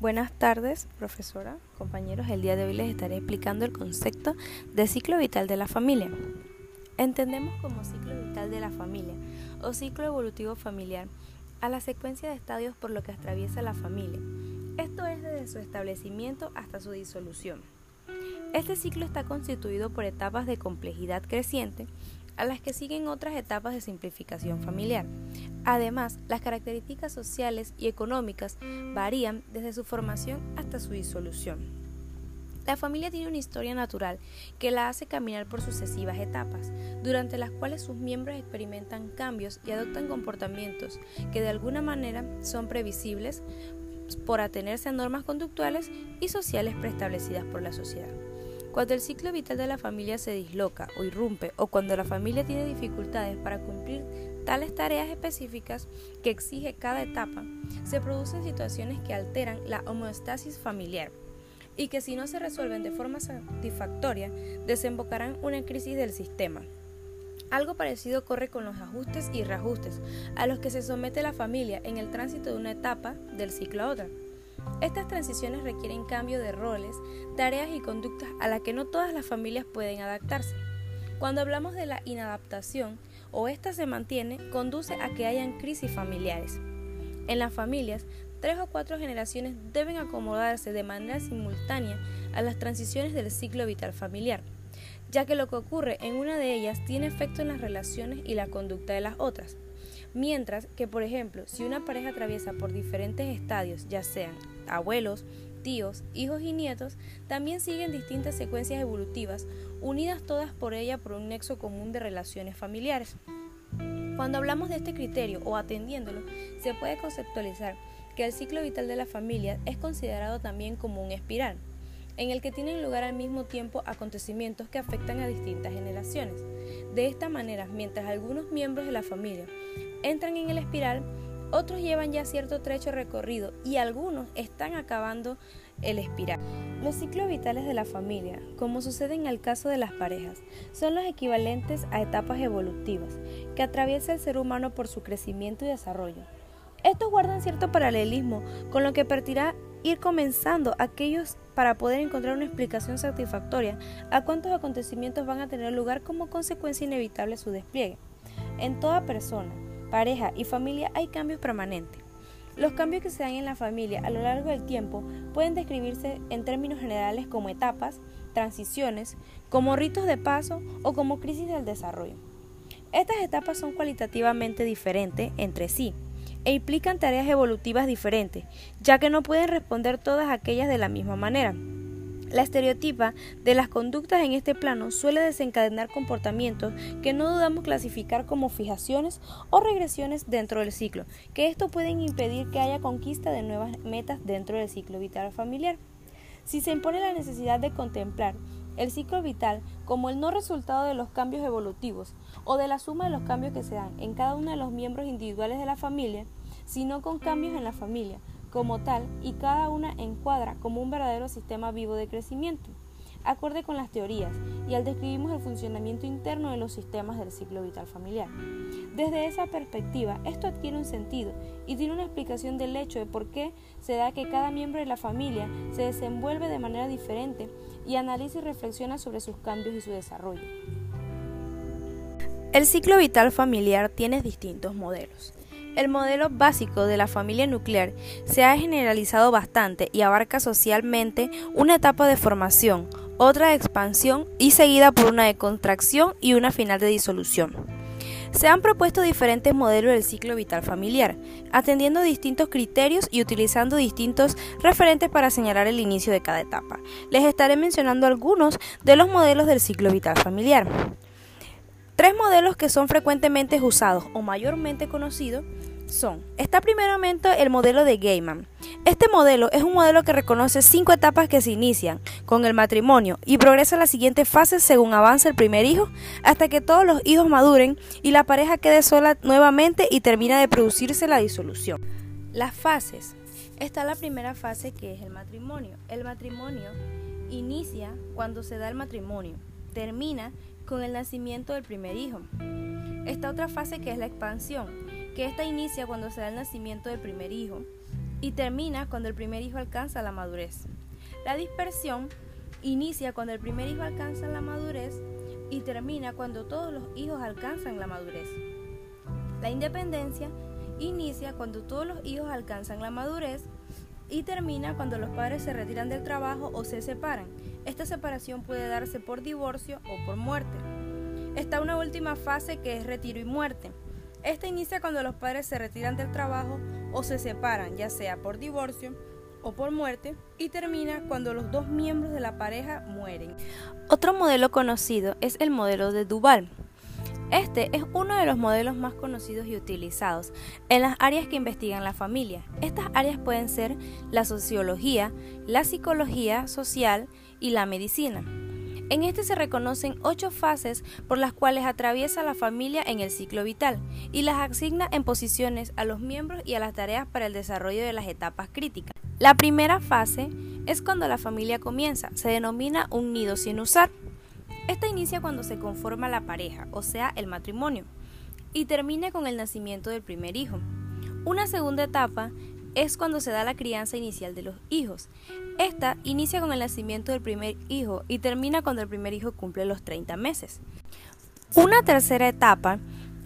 Buenas tardes, profesora, compañeros. El día de hoy les estaré explicando el concepto de ciclo vital de la familia. Entendemos como ciclo vital de la familia o ciclo evolutivo familiar a la secuencia de estadios por lo que atraviesa la familia. Esto es desde su establecimiento hasta su disolución. Este ciclo está constituido por etapas de complejidad creciente a las que siguen otras etapas de simplificación familiar. Además, las características sociales y económicas varían desde su formación hasta su disolución. La familia tiene una historia natural que la hace caminar por sucesivas etapas, durante las cuales sus miembros experimentan cambios y adoptan comportamientos que de alguna manera son previsibles por atenerse a normas conductuales y sociales preestablecidas por la sociedad. Cuando el ciclo vital de la familia se disloca o irrumpe o cuando la familia tiene dificultades para cumplir tales tareas específicas que exige cada etapa, se producen situaciones que alteran la homeostasis familiar y que si no se resuelven de forma satisfactoria desembocarán una crisis del sistema. Algo parecido ocurre con los ajustes y reajustes a los que se somete la familia en el tránsito de una etapa del ciclo a otra. Estas transiciones requieren cambio de roles, tareas y conductas a las que no todas las familias pueden adaptarse. Cuando hablamos de la inadaptación o ésta se mantiene, conduce a que hayan crisis familiares. En las familias, tres o cuatro generaciones deben acomodarse de manera simultánea a las transiciones del ciclo vital familiar, ya que lo que ocurre en una de ellas tiene efecto en las relaciones y la conducta de las otras. Mientras que, por ejemplo, si una pareja atraviesa por diferentes estadios, ya sean abuelos, tíos, hijos y nietos, también siguen distintas secuencias evolutivas, unidas todas por ella por un nexo común de relaciones familiares. Cuando hablamos de este criterio o atendiéndolo, se puede conceptualizar que el ciclo vital de la familia es considerado también como un espiral, en el que tienen lugar al mismo tiempo acontecimientos que afectan a distintas generaciones. De esta manera, mientras algunos miembros de la familia entran en el espiral, otros llevan ya cierto trecho recorrido y algunos están acabando el espiral. Los ciclos vitales de la familia, como sucede en el caso de las parejas, son los equivalentes a etapas evolutivas que atraviesa el ser humano por su crecimiento y desarrollo. Estos guardan cierto paralelismo con lo que permitirá ir comenzando aquellos para poder encontrar una explicación satisfactoria a cuántos acontecimientos van a tener lugar como consecuencia inevitable su despliegue. En toda persona, pareja y familia hay cambios permanentes. Los cambios que se dan en la familia a lo largo del tiempo pueden describirse en términos generales como etapas, transiciones, como ritos de paso o como crisis del desarrollo. Estas etapas son cualitativamente diferentes entre sí e implican tareas evolutivas diferentes, ya que no pueden responder todas aquellas de la misma manera. La estereotipa de las conductas en este plano suele desencadenar comportamientos que no dudamos clasificar como fijaciones o regresiones dentro del ciclo, que esto pueden impedir que haya conquista de nuevas metas dentro del ciclo vital familiar. Si se impone la necesidad de contemplar el ciclo vital como el no resultado de los cambios evolutivos o de la suma de los cambios que se dan en cada uno de los miembros individuales de la familia, sino con cambios en la familia, como tal y cada una encuadra como un verdadero sistema vivo de crecimiento, acorde con las teorías y al describimos el funcionamiento interno de los sistemas del ciclo vital familiar. Desde esa perspectiva, esto adquiere un sentido y tiene una explicación del hecho de por qué se da que cada miembro de la familia se desenvuelve de manera diferente y analiza y reflexiona sobre sus cambios y su desarrollo. El ciclo vital familiar tiene distintos modelos. El modelo básico de la familia nuclear se ha generalizado bastante y abarca socialmente una etapa de formación, otra de expansión y seguida por una de contracción y una final de disolución. Se han propuesto diferentes modelos del ciclo vital familiar, atendiendo distintos criterios y utilizando distintos referentes para señalar el inicio de cada etapa. Les estaré mencionando algunos de los modelos del ciclo vital familiar. Tres modelos que son frecuentemente usados o mayormente conocidos son, está primeramente el modelo de Gaiman. Este modelo es un modelo que reconoce cinco etapas que se inician con el matrimonio y progresa a la siguiente fase según avanza el primer hijo, hasta que todos los hijos maduren y la pareja quede sola nuevamente y termina de producirse la disolución. Las fases. Está la primera fase que es el matrimonio. El matrimonio inicia cuando se da el matrimonio, termina con el nacimiento del primer hijo. Esta otra fase que es la expansión, que esta inicia cuando se da el nacimiento del primer hijo, y termina cuando el primer hijo alcanza la madurez. La dispersión inicia cuando el primer hijo alcanza la madurez y termina cuando todos los hijos alcanzan la madurez. La independencia inicia cuando todos los hijos alcanzan la madurez y termina cuando los padres se retiran del trabajo o se separan. Esta separación puede darse por divorcio o por muerte. Está una última fase que es retiro y muerte. Esta inicia cuando los padres se retiran del trabajo o se separan, ya sea por divorcio o por muerte, y termina cuando los dos miembros de la pareja mueren. Otro modelo conocido es el modelo de Duval. Este es uno de los modelos más conocidos y utilizados en las áreas que investigan la familia. Estas áreas pueden ser la sociología, la psicología social y la medicina. En este se reconocen ocho fases por las cuales atraviesa la familia en el ciclo vital y las asigna en posiciones a los miembros y a las tareas para el desarrollo de las etapas críticas. La primera fase es cuando la familia comienza, se denomina un nido sin usar. Esta inicia cuando se conforma la pareja, o sea, el matrimonio, y termina con el nacimiento del primer hijo. Una segunda etapa es cuando se da la crianza inicial de los hijos. Esta inicia con el nacimiento del primer hijo y termina cuando el primer hijo cumple los 30 meses. Una tercera etapa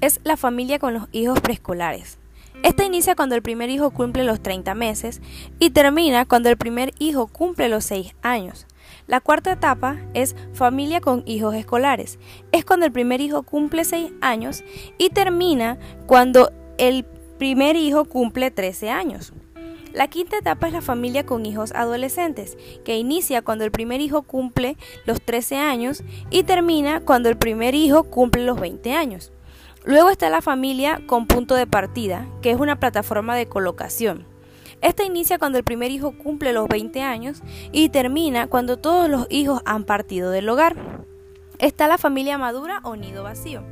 es la familia con los hijos preescolares. Esta inicia cuando el primer hijo cumple los 30 meses y termina cuando el primer hijo cumple los 6 años. La cuarta etapa es familia con hijos escolares. Es cuando el primer hijo cumple 6 años y termina cuando el primer hijo cumple 13 años. La quinta etapa es la familia con hijos adolescentes, que inicia cuando el primer hijo cumple los 13 años y termina cuando el primer hijo cumple los 20 años. Luego está la familia con punto de partida, que es una plataforma de colocación. Esta inicia cuando el primer hijo cumple los 20 años y termina cuando todos los hijos han partido del hogar. Está la familia madura o nido vacío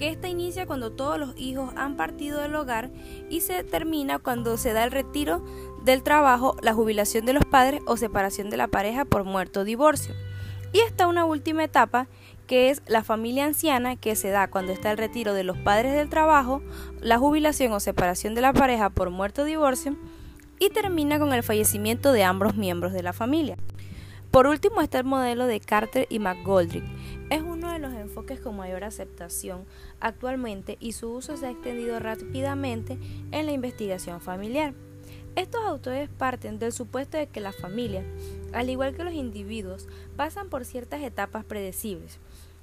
que esta inicia cuando todos los hijos han partido del hogar y se termina cuando se da el retiro del trabajo, la jubilación de los padres o separación de la pareja por muerto o divorcio. Y está una última etapa que es la familia anciana que se da cuando está el retiro de los padres del trabajo, la jubilación o separación de la pareja por muerto o divorcio y termina con el fallecimiento de ambos miembros de la familia. Por último está el modelo de Carter y McGoldrick. Es uno de los enfoques con mayor aceptación actualmente y su uso se ha extendido rápidamente en la investigación familiar. Estos autores parten del supuesto de que la familia, al igual que los individuos, pasan por ciertas etapas predecibles,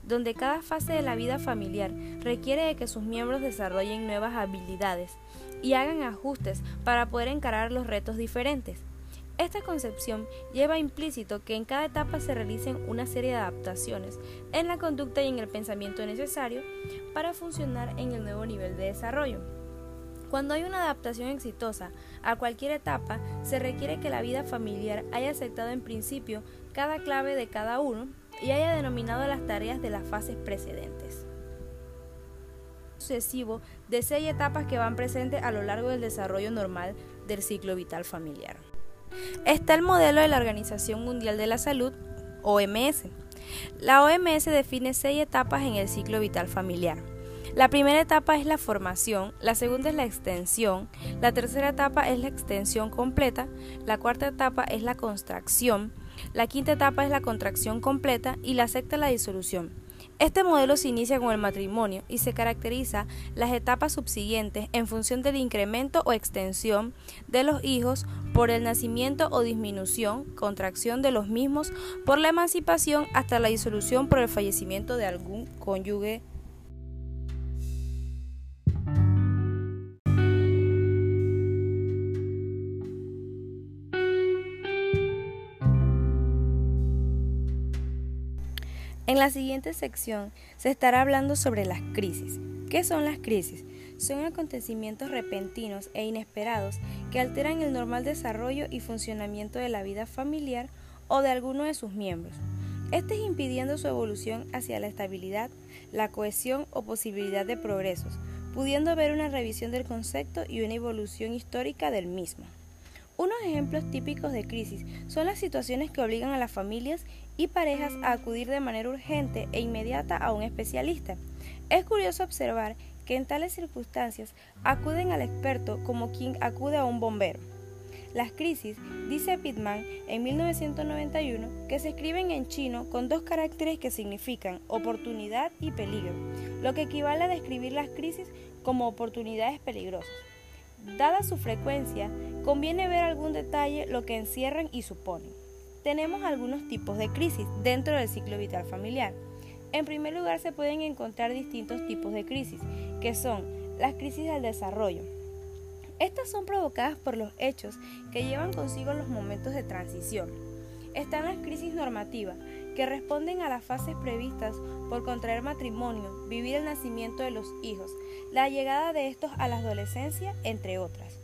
donde cada fase de la vida familiar requiere de que sus miembros desarrollen nuevas habilidades y hagan ajustes para poder encarar los retos diferentes. Esta concepción lleva implícito que en cada etapa se realicen una serie de adaptaciones en la conducta y en el pensamiento necesario para funcionar en el nuevo nivel de desarrollo. Cuando hay una adaptación exitosa a cualquier etapa, se requiere que la vida familiar haya aceptado en principio cada clave de cada uno y haya denominado las tareas de las fases precedentes. Sucesivo de seis etapas que van presentes a lo largo del desarrollo normal del ciclo vital familiar. Está el modelo de la Organización Mundial de la Salud, OMS. La OMS define seis etapas en el ciclo vital familiar. La primera etapa es la formación, la segunda es la extensión, la tercera etapa es la extensión completa, la cuarta etapa es la contracción, la quinta etapa es la contracción completa y la sexta la disolución. Este modelo se inicia con el matrimonio y se caracteriza las etapas subsiguientes en función del incremento o extensión de los hijos por el nacimiento o disminución, contracción de los mismos, por la emancipación hasta la disolución por el fallecimiento de algún cónyuge En la siguiente sección se estará hablando sobre las crisis. ¿Qué son las crisis? Son acontecimientos repentinos e inesperados que alteran el normal desarrollo y funcionamiento de la vida familiar o de alguno de sus miembros. Este es impidiendo su evolución hacia la estabilidad, la cohesión o posibilidad de progresos, pudiendo haber una revisión del concepto y una evolución histórica del mismo. Unos ejemplos típicos de crisis son las situaciones que obligan a las familias y parejas a acudir de manera urgente e inmediata a un especialista. Es curioso observar que en tales circunstancias acuden al experto como quien acude a un bombero. Las crisis, dice Pittman en 1991, que se escriben en chino con dos caracteres que significan oportunidad y peligro, lo que equivale a describir las crisis como oportunidades peligrosas. Dada su frecuencia, conviene ver algún detalle lo que encierran y suponen. Tenemos algunos tipos de crisis dentro del ciclo vital familiar. En primer lugar, se pueden encontrar distintos tipos de crisis, que son las crisis del desarrollo, estas son provocadas por los hechos que llevan consigo los momentos de transición. Están las crisis normativas, que responden a las fases previstas por contraer matrimonio, vivir el nacimiento de los hijos, la llegada de estos a la adolescencia, entre otras.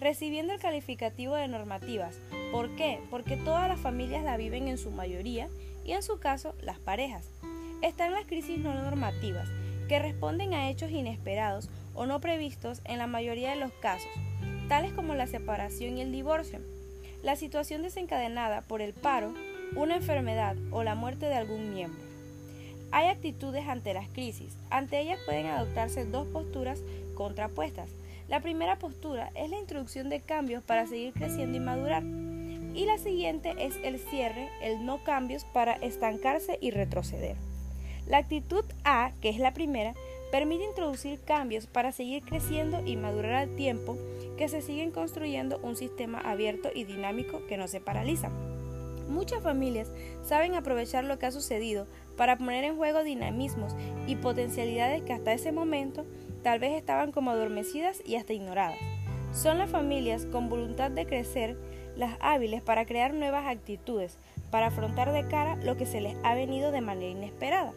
Recibiendo el calificativo de normativas. ¿Por qué? Porque todas las familias la viven en su mayoría y en su caso las parejas. Están las crisis no normativas, que responden a hechos inesperados o no previstos en la mayoría de los casos, tales como la separación y el divorcio, la situación desencadenada por el paro, una enfermedad o la muerte de algún miembro. Hay actitudes ante las crisis. Ante ellas pueden adoptarse dos posturas contrapuestas. La primera postura es la introducción de cambios para seguir creciendo y madurar. Y la siguiente es el cierre, el no cambios para estancarse y retroceder. La actitud A, que es la primera, permite introducir cambios para seguir creciendo y madurar al tiempo que se siguen construyendo un sistema abierto y dinámico que no se paraliza. Muchas familias saben aprovechar lo que ha sucedido para poner en juego dinamismos y potencialidades que hasta ese momento tal vez estaban como adormecidas y hasta ignoradas. Son las familias con voluntad de crecer las hábiles para crear nuevas actitudes, para afrontar de cara lo que se les ha venido de manera inesperada.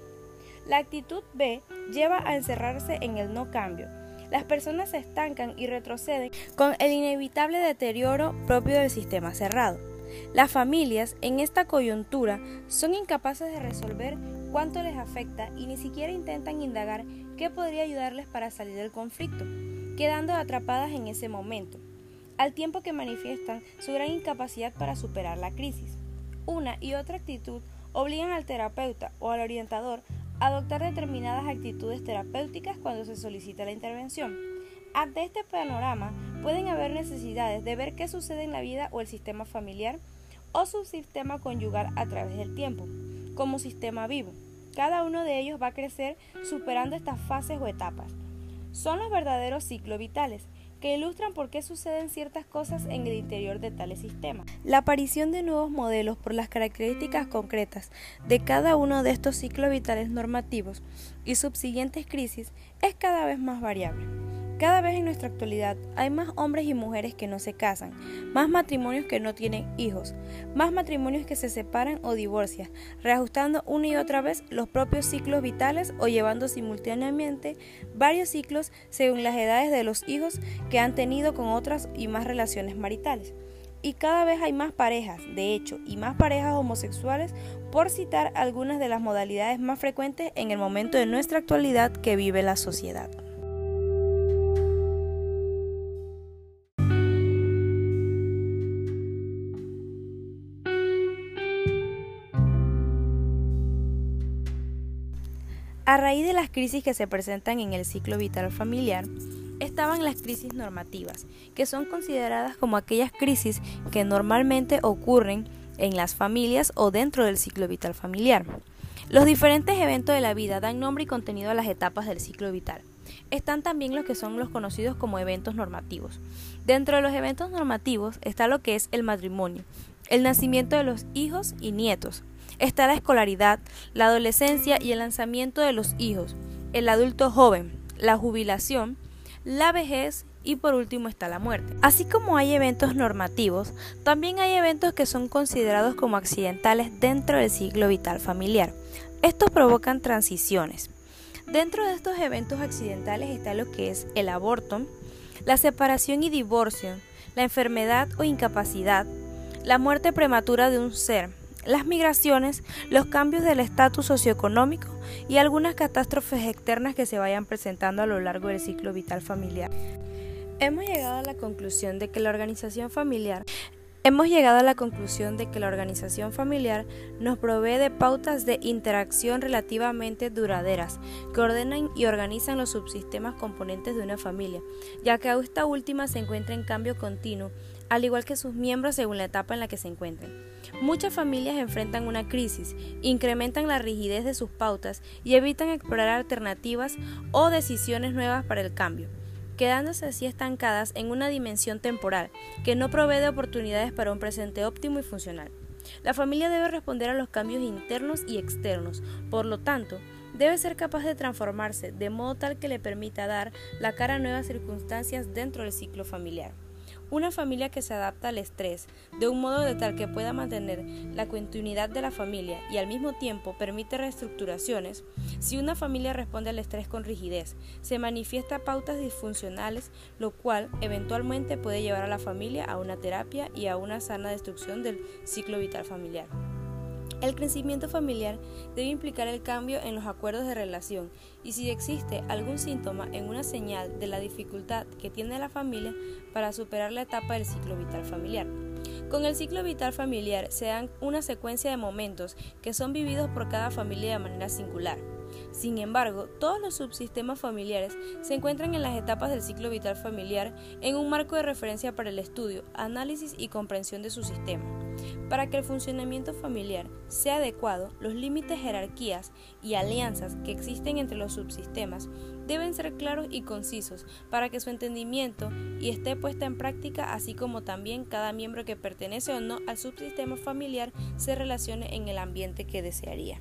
La actitud B lleva a encerrarse en el no cambio. Las personas se estancan y retroceden con el inevitable deterioro propio del sistema cerrado. Las familias en esta coyuntura son incapaces de resolver cuánto les afecta y ni siquiera intentan indagar qué podría ayudarles para salir del conflicto, quedando atrapadas en ese momento, al tiempo que manifiestan su gran incapacidad para superar la crisis. Una y otra actitud obligan al terapeuta o al orientador adoptar determinadas actitudes terapéuticas cuando se solicita la intervención. Ante este panorama pueden haber necesidades de ver qué sucede en la vida o el sistema familiar o su sistema conyugal a través del tiempo, como sistema vivo. Cada uno de ellos va a crecer superando estas fases o etapas. Son los verdaderos ciclos vitales que ilustran por qué suceden ciertas cosas en el interior de tales sistemas. La aparición de nuevos modelos por las características concretas de cada uno de estos ciclos vitales normativos y subsiguientes crisis es cada vez más variable. Cada vez en nuestra actualidad hay más hombres y mujeres que no se casan, más matrimonios que no tienen hijos, más matrimonios que se separan o divorcian, reajustando una y otra vez los propios ciclos vitales o llevando simultáneamente varios ciclos según las edades de los hijos que han tenido con otras y más relaciones maritales. Y cada vez hay más parejas, de hecho, y más parejas homosexuales, por citar algunas de las modalidades más frecuentes en el momento de nuestra actualidad que vive la sociedad. A raíz de las crisis que se presentan en el ciclo vital familiar, estaban las crisis normativas, que son consideradas como aquellas crisis que normalmente ocurren en las familias o dentro del ciclo vital familiar. Los diferentes eventos de la vida dan nombre y contenido a las etapas del ciclo vital. Están también los que son los conocidos como eventos normativos. Dentro de los eventos normativos está lo que es el matrimonio, el nacimiento de los hijos y nietos, está la escolaridad, la adolescencia y el lanzamiento de los hijos, el adulto joven, la jubilación, la vejez y por último está la muerte. Así como hay eventos normativos, también hay eventos que son considerados como accidentales dentro del ciclo vital familiar. Estos provocan transiciones. Dentro de estos eventos accidentales está lo que es el aborto, la separación y divorcio, la enfermedad o incapacidad, la muerte prematura de un ser, las migraciones, los cambios del estatus socioeconómico y algunas catástrofes externas que se vayan presentando a lo largo del ciclo vital familiar. Hemos llegado a la conclusión de que la organización familiar Hemos llegado a la conclusión de que la organización familiar nos provee de pautas de interacción relativamente duraderas que ordenan y organizan los subsistemas componentes de una familia, ya que esta última se encuentra en cambio continuo al igual que sus miembros según la etapa en la que se encuentren. Muchas familias enfrentan una crisis, incrementan la rigidez de sus pautas y evitan explorar alternativas o decisiones nuevas para el cambio, quedándose así estancadas en una dimensión temporal que no provee de oportunidades para un presente óptimo y funcional. La familia debe responder a los cambios internos y externos, por lo tanto, debe ser capaz de transformarse de modo tal que le permita dar la cara a nuevas circunstancias dentro del ciclo familiar. Una familia que se adapta al estrés de un modo de tal que pueda mantener la continuidad de la familia y al mismo tiempo permite reestructuraciones, si una familia responde al estrés con rigidez, se manifiesta pautas disfuncionales, lo cual eventualmente puede llevar a la familia a una terapia y a una sana destrucción del ciclo vital familiar. El crecimiento familiar debe implicar el cambio en los acuerdos de relación y si existe algún síntoma en una señal de la dificultad que tiene la familia para superar la etapa del ciclo vital familiar. Con el ciclo vital familiar se dan una secuencia de momentos que son vividos por cada familia de manera singular. Sin embargo, todos los subsistemas familiares se encuentran en las etapas del ciclo vital familiar en un marco de referencia para el estudio, análisis y comprensión de su sistema. Para que el funcionamiento familiar sea adecuado, los límites, jerarquías y alianzas que existen entre los subsistemas deben ser claros y concisos para que su entendimiento y esté puesta en práctica, así como también cada miembro que pertenece o no al subsistema familiar se relacione en el ambiente que desearía.